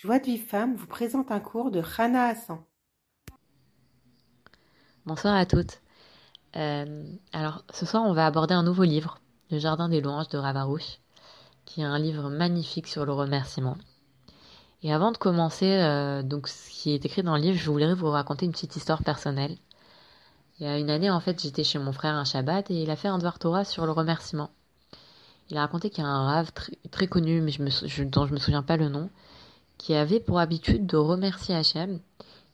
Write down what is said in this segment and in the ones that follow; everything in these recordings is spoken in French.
Joie de Vive Femme vous présente un cours de Rana Hassan. Bonsoir à toutes. Euh, alors, ce soir, on va aborder un nouveau livre, Le Jardin des louanges de Ravarouche, qui est un livre magnifique sur le remerciement. Et avant de commencer, euh, donc ce qui est écrit dans le livre, je voulais vous raconter une petite histoire personnelle. Il y a une année, en fait, j'étais chez mon frère un Shabbat et il a fait un Dvar Torah sur le remerciement. Il a raconté qu'il y a un rave très, connu, mais je me, dont je me souviens pas le nom, qui avait pour habitude de remercier Hachem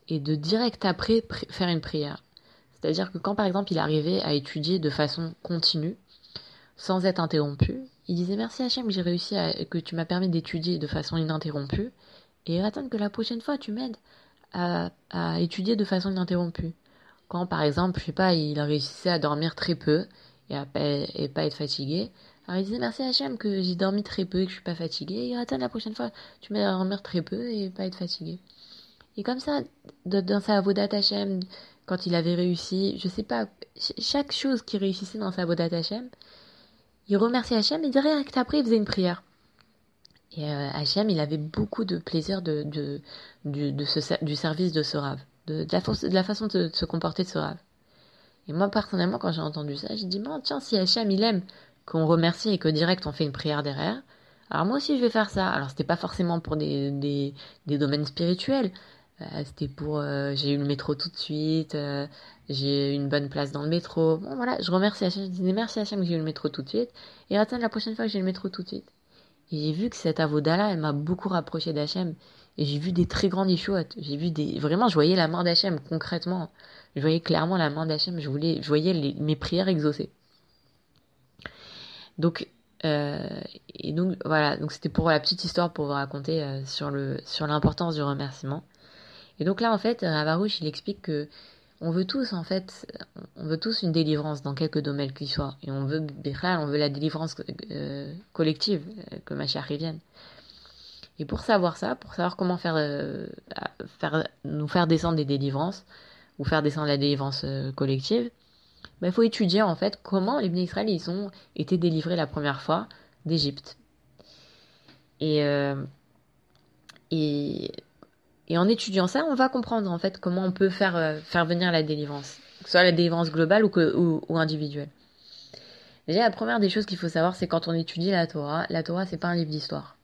et de direct après faire une prière. C'est-à-dire que quand par exemple il arrivait à étudier de façon continue, sans être interrompu, il disait merci Hachem, j'ai réussi à, que tu m'as permis d'étudier de façon ininterrompue, et attends que la prochaine fois tu m'aides à, étudier de façon ininterrompue. Quand par exemple, je sais pas, il réussissait à dormir très peu et, à, et pas être fatigué, alors il disait merci Hachem que j'ai dormi très peu et que je suis pas fatigué. Et attends la prochaine fois, tu m'as dormir très peu et pas être fatigué. Et comme ça, dans sa Avodat Hachem, quand il avait réussi, je sais pas, chaque chose qui réussissait dans sa Avodat Hachem, il remerciait Hachem et direct après il faisait une prière. Et euh, Hachem, il avait beaucoup de plaisir de, de, du service de ce rave, de, la, de la façon de, se comporter de ce rave. Et moi, personnellement, quand j'ai entendu ça, j'ai dit, tiens, si Hachem, il aime qu'on remercie et que direct on fait une prière derrière. Alors moi aussi je vais faire ça. Alors c'était pas forcément pour des, des, des domaines spirituels. Euh, c'était pour euh, j'ai eu le métro tout de suite, euh, j'ai eu une bonne place dans le métro. Bon voilà, je remercie Hachem, je dis merci Hachem que j'ai eu le métro tout de suite. Et attends la prochaine fois que j'ai le métro tout de suite. Et j'ai vu que cette avoda-là, elle m'a beaucoup rapproché d'Hachem. Et j'ai vu des très grandes échouettes. J'ai vu des... Vraiment, je voyais la main d'Hachem, concrètement. Je voyais clairement la main d'Hachem. Je, voulais... je voyais mes prières exaucées. Donc, euh, et donc voilà, donc c'était pour la petite histoire pour vous raconter euh, sur le sur l'importance du remerciement. Et donc là en fait, Avarouche il explique que on veut tous en fait, on veut tous une délivrance dans quelques domaines qu'il soit, et on veut on veut la délivrance euh, collective, que ma chère revienne. Et pour savoir ça, pour savoir comment faire, faire nous faire descendre des délivrances ou faire descendre la délivrance collective, il faut étudier en fait comment les Israël ils ont été délivrés la première fois d'Égypte. Et, euh, et, et, en étudiant ça, on va comprendre en fait comment on peut faire, euh, faire venir la délivrance, que ce soit la délivrance globale ou, ou, individuelle. Déjà, la première des choses qu'il faut savoir, c'est quand on étudie la Torah, la Torah, c'est pas un livre d'histoire.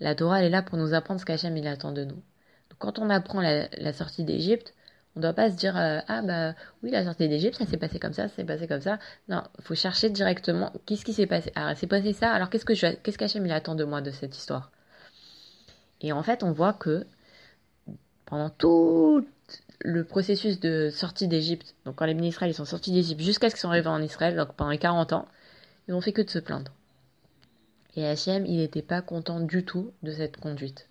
La Torah, elle est là pour nous apprendre ce qu'Hachem il attend de nous. Donc, quand on apprend la sortie d'Égypte, on ne doit pas se dire euh, ah bah oui la sortie d'Égypte ça s'est passé comme ça, ça s'est passé comme ça. Non, faut chercher directement qu'est-ce qui s'est passé. Ah c'est passé ça. Alors qu'est-ce que je qu'est-ce qu'Hachem il attend de moi de cette histoire? Et en fait on voit que pendant tout le processus de sortie d'Égypte, donc quand les ministres ils sont sortis d'Égypte jusqu'à ce qu'ils sont arrivés en Israël, donc pendant les 40 ans, ils n'ont fait que de se plaindre. Et Hachem il n'était pas content du tout de cette conduite.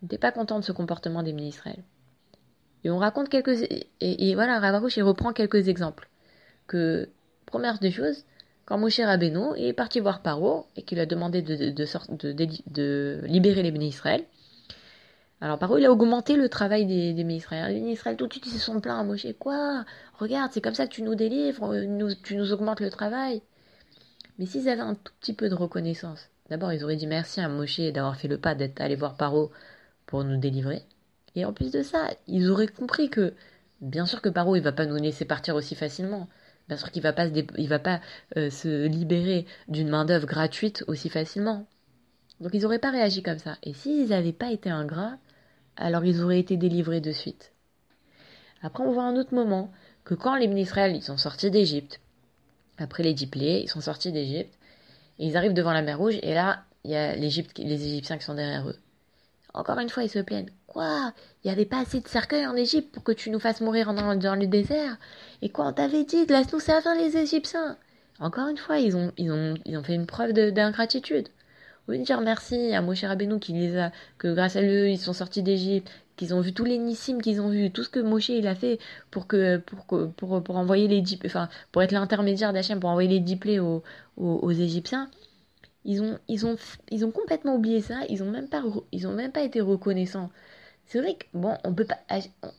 Il n'était pas content de ce comportement des ministres. Et on raconte quelques... Et, voilà, Ravarouche, il reprend quelques exemples. Que, première des choses, quand Moshe Rabbeinu est parti voir Paro et qu'il a demandé de, de, de, libérer les bénis Israël, alors Paro, il a augmenté le travail des, des Israël. Les Israël, tout de suite, ils se sont plaints à Moshe. Quoi? Regarde, c'est comme ça que tu nous délivres, nous, tu nous augmentes le travail. Mais s'ils avaient un tout petit peu de reconnaissance, d'abord, ils auraient dit merci à Moshe d'avoir fait le pas d'être allé voir Paro pour nous délivrer. Et en plus de ça, ils auraient compris que, bien sûr que Paro, il va pas nous laisser partir aussi facilement. Bien sûr qu'il va pas se, va pas euh, se libérer d'une main d'œuvre gratuite aussi facilement. Donc ils n'auraient pas réagi comme ça. Et s'ils n'avaient pas été ingrats, alors ils auraient été délivrés de suite. Après, on voit un autre moment que quand les ministres ils sont sortis d'Égypte, après les diplés, ils sont sortis d'Égypte, et ils arrivent devant la mer Rouge, et là, il y a les Égyptiens qui sont derrière eux. Encore une fois, ils se plaignent. Quoi Il n'y avait pas assez de cercueils en Égypte pour que tu nous fasses mourir dans, le désert? Et quoi, on t'avait dit, laisse-nous servir les Égyptiens? Encore une fois, ils ont, ils ont, ils ont fait une preuve d'ingratitude. Au lieu de dire merci à Moshe Rabbeinu qui les a, que grâce à eux, ils sont sortis d'Égypte, qu'ils ont vu tous les nissim qu'ils ont vu, tout ce que Moshe il a fait pour que, pour pour, pour envoyer les enfin, pour être l'intermédiaire d'Hachem, pour envoyer les diplés aux, aux, aux Égyptiens, ils ont, ils ont, ils ont complètement oublié ça. Ils ont même ils même pas été reconnaissants. C'est vrai que bon, on peut pas.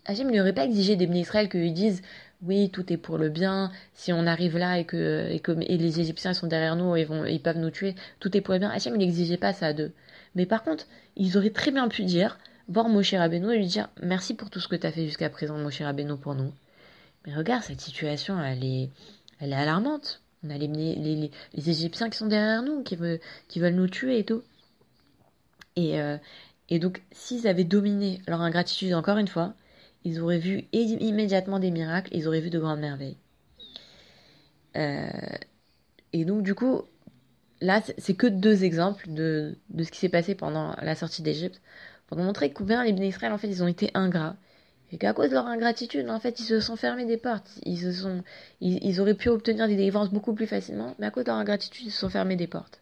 Hachem n'aurait pas exigé des Israël qu'ils disent oui, tout est pour le bien. Si on arrive là et que, et que et les Égyptiens sont derrière nous et vont, ils peuvent nous tuer, tout est pour le bien. Hachem, n'exigeait pas ça d'eux. Mais par contre, ils auraient très bien pu dire, voir Moshe Rabbeinu et lui dire merci pour tout ce que tu as fait jusqu'à présent, Moshe Rabbeinu, pour nous. Mais regarde, cette situation, elle est, elle est alarmante. On a les, les, les, Égyptiens qui sont derrière nous, qui veulent, qui veulent nous tuer et tout. Et, euh, et donc, s'ils avaient dominé leur ingratitude encore une fois, ils auraient vu immédiatement des miracles, ils auraient vu de grandes merveilles. Euh, et donc, du coup, là, c'est que deux exemples de, de ce qui s'est passé pendant la sortie d'Égypte, pour nous montrer combien les Israël, en fait, ils ont été ingrats. Et qu'à cause de leur ingratitude, en fait, ils se sont fermés des portes. Ils, se sont, ils, auraient pu obtenir des délivrances beaucoup plus facilement, mais à cause de leur ingratitude, ils se sont fermés des portes.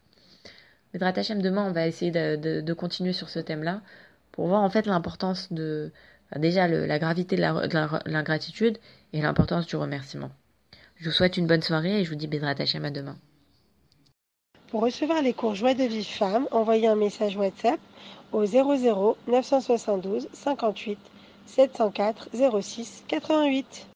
Hachem, demain, on va essayer de, continuer sur ce thème-là, pour voir en fait l'importance de, déjà la gravité de l'ingratitude et l'importance du remerciement. Je vous souhaite une bonne soirée et je vous dis Bédrat Hachem à demain. Pour recevoir les cours Joie de vie femme, envoyez un message WhatsApp au 00 972 58 704 06 88.